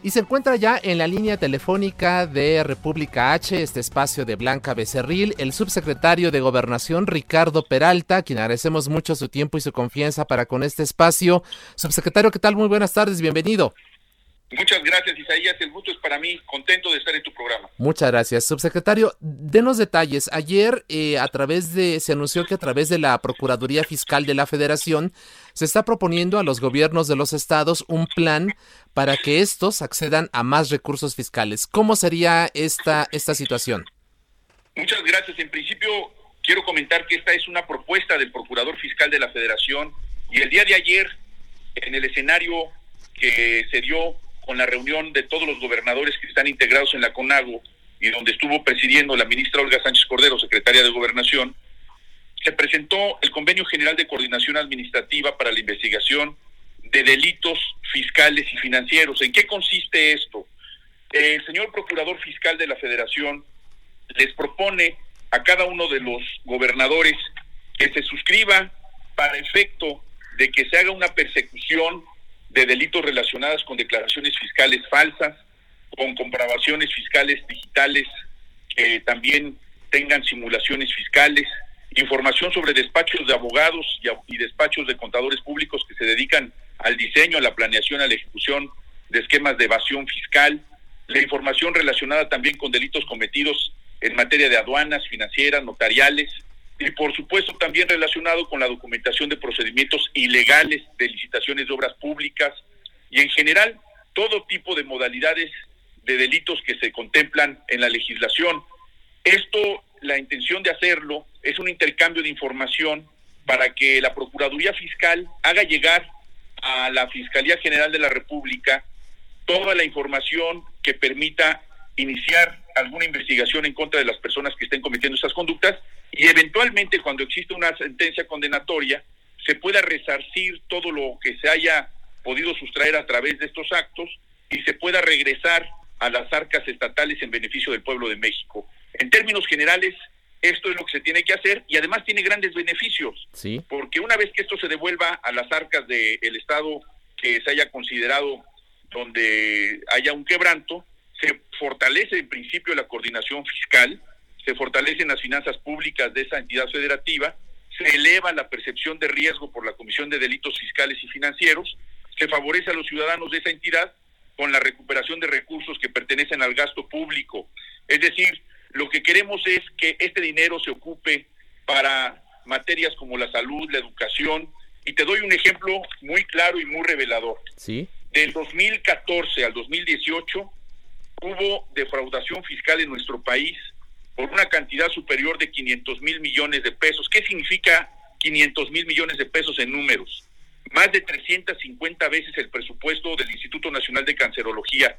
Y se encuentra ya en la línea telefónica de República H, este espacio de Blanca Becerril, el subsecretario de Gobernación Ricardo Peralta, quien agradecemos mucho su tiempo y su confianza para con este espacio. Subsecretario, ¿qué tal? Muy buenas tardes, bienvenido. Muchas gracias, Isaías. El gusto es para mí. Contento de estar en tu programa. Muchas gracias. Subsecretario, denos detalles. Ayer, eh, a través de, se anunció que a través de la Procuraduría Fiscal de la Federación se está proponiendo a los gobiernos de los estados un plan para que estos accedan a más recursos fiscales. ¿Cómo sería esta, esta situación? Muchas gracias. En principio, quiero comentar que esta es una propuesta del Procurador Fiscal de la Federación y el día de ayer, en el escenario que se dio con la reunión de todos los gobernadores que están integrados en la CONAGO y donde estuvo presidiendo la ministra Olga Sánchez Cordero, secretaria de Gobernación, se presentó el Convenio General de Coordinación Administrativa para la Investigación de Delitos Fiscales y Financieros. ¿En qué consiste esto? El señor Procurador Fiscal de la Federación les propone a cada uno de los gobernadores que se suscriba para efecto de que se haga una persecución de delitos relacionados con declaraciones fiscales falsas, con comprobaciones fiscales digitales que también tengan simulaciones fiscales, información sobre despachos de abogados y, despachos de contadores públicos que se dedican al diseño, a la planeación, a la ejecución de esquemas de evasión fiscal, la información relacionada también con delitos cometidos en materia de aduanas, financieras, notariales, y por supuesto también relacionado con la documentación de procedimientos ilegales de licitaciones de obras públicas. Y en general todo tipo de modalidades de delitos que se contemplan en la legislación. Esto, la intención de hacerlo es un intercambio de información para que la Procuraduría Fiscal haga llegar a la Fiscalía General de la República toda la información que permita iniciar alguna investigación en contra de las personas que estén cometiendo estas conductas y eventualmente cuando existe una sentencia condenatoria se pueda resarcir todo lo que se haya podido sustraer a través de estos actos y se pueda regresar a las arcas estatales en beneficio del pueblo de México. En términos generales, esto es lo que se tiene que hacer y además tiene grandes beneficios, sí. porque una vez que esto se devuelva a las arcas del Estado que se haya considerado donde haya un quebranto, se fortalece en principio la coordinación fiscal, se fortalecen las finanzas públicas de esa entidad federativa, se eleva la percepción de riesgo por la Comisión de Delitos Fiscales y Financieros, se favorece a los ciudadanos de esa entidad con la recuperación de recursos que pertenecen al gasto público. Es decir, lo que queremos es que este dinero se ocupe para materias como la salud, la educación, y te doy un ejemplo muy claro y muy revelador. Sí. Del 2014 al 2018 hubo defraudación fiscal en nuestro país por una cantidad superior de 500 mil millones de pesos. ¿Qué significa 500 mil millones de pesos en números? Más de 350 veces el presupuesto del Instituto Nacional de Cancerología,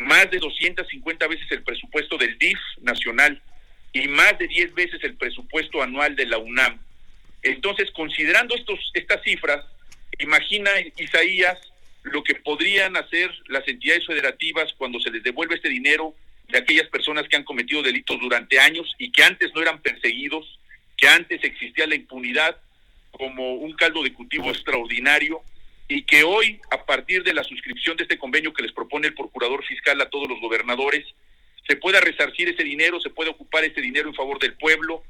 más de 250 veces el presupuesto del DIF nacional y más de 10 veces el presupuesto anual de la UNAM. Entonces, considerando estos, estas cifras, imagina Isaías lo que podrían hacer las entidades federativas cuando se les devuelve este dinero de aquellas personas que han cometido delitos durante años y que antes no eran perseguidos, que antes existía la impunidad como un caldo de cultivo extraordinario y que hoy, a partir de la suscripción de este convenio que les propone el Procurador Fiscal a todos los gobernadores, se pueda resarcir ese dinero, se puede ocupar ese dinero en favor del pueblo,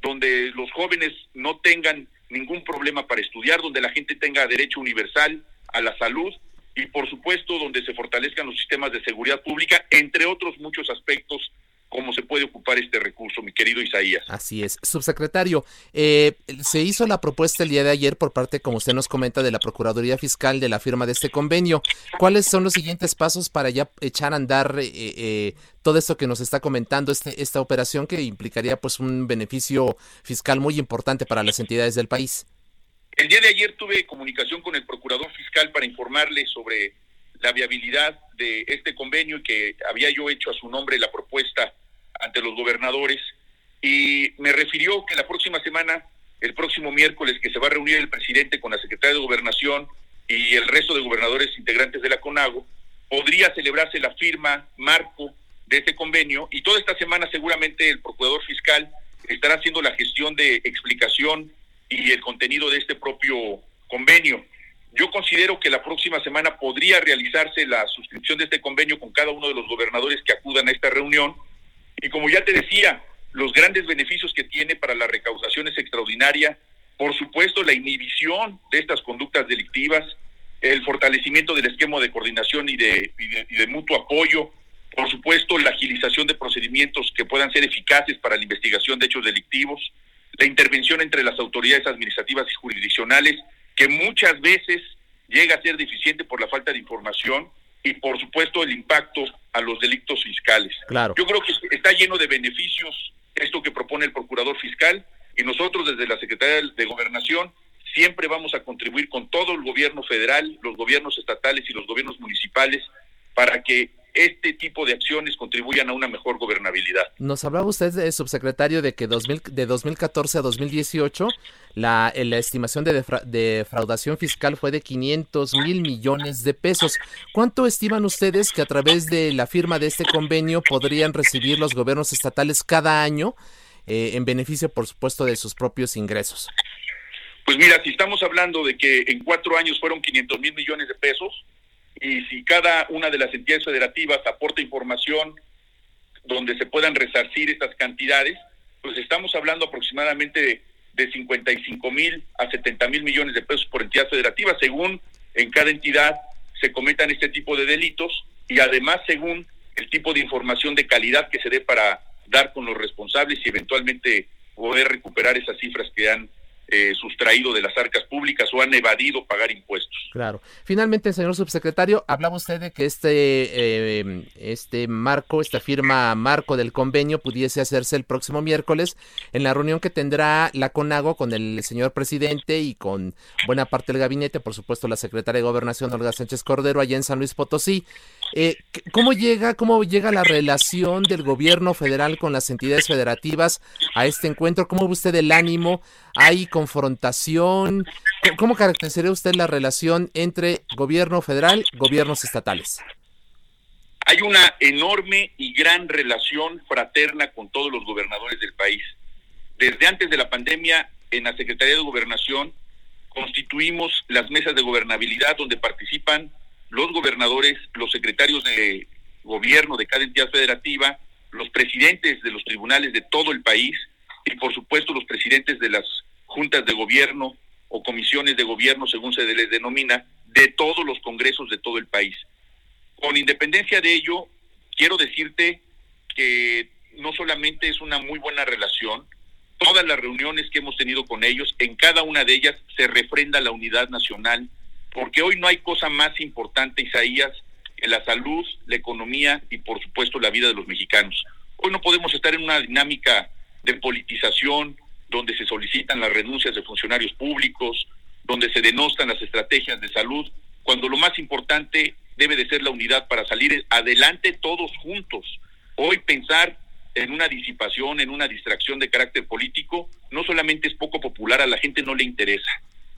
donde los jóvenes no tengan ningún problema para estudiar, donde la gente tenga derecho universal a la salud y por supuesto donde se fortalezcan los sistemas de seguridad pública, entre otros muchos aspectos cómo se puede ocupar este recurso, mi querido Isaías. Así es. Subsecretario, eh, se hizo la propuesta el día de ayer por parte, como usted nos comenta, de la Procuraduría Fiscal de la firma de este convenio. ¿Cuáles son los siguientes pasos para ya echar a andar eh, eh, todo esto que nos está comentando, este, esta operación que implicaría pues un beneficio fiscal muy importante para las entidades del país? El día de ayer tuve comunicación con el Procurador Fiscal para informarle sobre la viabilidad de este convenio y que había yo hecho a su nombre la propuesta ante los gobernadores y me refirió que la próxima semana, el próximo miércoles, que se va a reunir el presidente con la secretaria de Gobernación y el resto de gobernadores integrantes de la CONAGO, podría celebrarse la firma marco de ese convenio y toda esta semana seguramente el procurador fiscal estará haciendo la gestión de explicación y el contenido de este propio convenio. Yo considero que la próxima semana podría realizarse la suscripción de este convenio con cada uno de los gobernadores que acudan a esta reunión. Y como ya te decía, los grandes beneficios que tiene para la recaudación es extraordinaria. Por supuesto, la inhibición de estas conductas delictivas, el fortalecimiento del esquema de coordinación y de, y de, mutuo apoyo, por supuesto, la agilización de procedimientos que puedan ser eficaces para la investigación de hechos delictivos, la intervención entre las autoridades administrativas y jurisdiccionales que muchas veces llega a ser deficiente por la falta de información y por supuesto el impacto a los delitos fiscales. Claro. Yo creo que está lleno de beneficios esto que propone el procurador fiscal y nosotros desde la Secretaría de Gobernación siempre vamos a contribuir con todo el gobierno federal, los gobiernos estatales y los gobiernos municipales para que este tipo de acciones contribuyan a una mejor gobernabilidad. Nos hablaba usted, de, subsecretario, de que 2000, de 2014 a 2018 la, la estimación de defraudación fiscal fue de 500 mil millones de pesos. ¿Cuánto estiman ustedes que a través de la firma de este convenio podrían recibir los gobiernos estatales cada año eh, en beneficio, por supuesto, de sus propios ingresos? Pues mira, si estamos hablando de que en cuatro años fueron 500 mil millones de pesos, cada una de las entidades federativas aporta información donde se puedan resarcir estas cantidades, pues estamos hablando aproximadamente de, 55 mil a 70 mil millones de pesos por entidad federativa, según en cada entidad se cometan este tipo de delitos y además según el tipo de información de calidad que se dé para dar con los responsables y eventualmente poder recuperar esas cifras que han eh, sustraído de las arcas públicas o han evadido pagar impuestos. Claro. Finalmente, señor subsecretario, hablaba usted de que este, eh, este marco, esta firma marco del convenio pudiese hacerse el próximo miércoles en la reunión que tendrá la CONAGO con el señor presidente y con buena parte del gabinete, por supuesto la secretaria de Gobernación Olga Sánchez Cordero allá en San Luis Potosí. Eh, ¿Cómo llega, cómo llega la relación del gobierno federal con las entidades federativas a este encuentro? ¿Cómo ve usted el ánimo? ¿Hay confrontación? ¿Cómo caracterizaría usted la relación entre gobierno federal, gobiernos estatales? Hay una enorme y gran relación fraterna con todos los gobernadores del país. Desde antes de la pandemia, en la Secretaría de Gobernación, constituimos las mesas de gobernabilidad donde participan los gobernadores, los secretarios de gobierno de cada entidad federativa, los presidentes de los tribunales de todo el país y por supuesto los presidentes de las juntas de gobierno o comisiones de gobierno, según se les denomina, de todos los congresos de todo el país. Con independencia de ello, quiero decirte que no solamente es una muy buena relación, todas las reuniones que hemos tenido con ellos, en cada una de ellas se refrenda la unidad nacional porque hoy no hay cosa más importante, Isaías, que la salud, la economía y por supuesto la vida de los mexicanos. Hoy no podemos estar en una dinámica de politización donde se solicitan las renuncias de funcionarios públicos, donde se denostan las estrategias de salud, cuando lo más importante debe de ser la unidad para salir adelante todos juntos. Hoy pensar en una disipación, en una distracción de carácter político, no solamente es poco popular, a la gente no le interesa.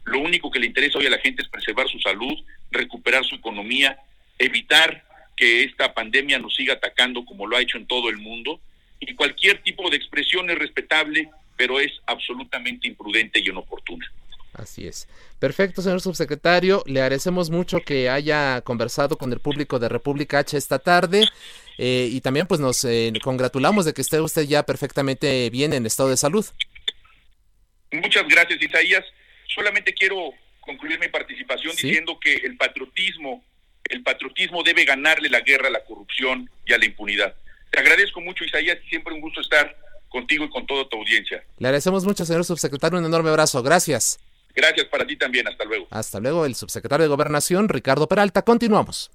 Lo único que le interesa hoy a la gente es preservar su salud, recuperar su economía, evitar que esta pandemia nos siga atacando como lo ha hecho en todo el mundo. Y cualquier tipo de expresión es respetable, pero es absolutamente imprudente y inoportuna. Así es. Perfecto, señor subsecretario. Le agradecemos mucho que haya conversado con el público de República H esta tarde. Eh, y también pues nos eh, congratulamos de que esté usted ya perfectamente bien en estado de salud. Muchas gracias, Isaías solamente quiero concluir mi participación diciendo que el patriotismo, el patriotismo debe ganarle la guerra a la corrupción y a la impunidad. Te agradezco mucho, Isaías, y siempre un gusto estar contigo y con toda tu audiencia. Le agradecemos mucho, señor subsecretario, un enorme abrazo. Gracias. Gracias para ti también. Hasta luego. Hasta luego, el subsecretario de Gobernación, Ricardo Peralta. Continuamos.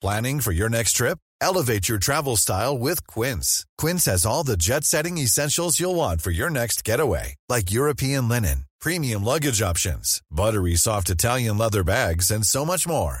Planning for your next trip? Elevate your travel style with Quince. Quince has all the jet setting essentials you'll want for your next getaway, like European linen, premium luggage options, buttery soft Italian leather bags, and so much more.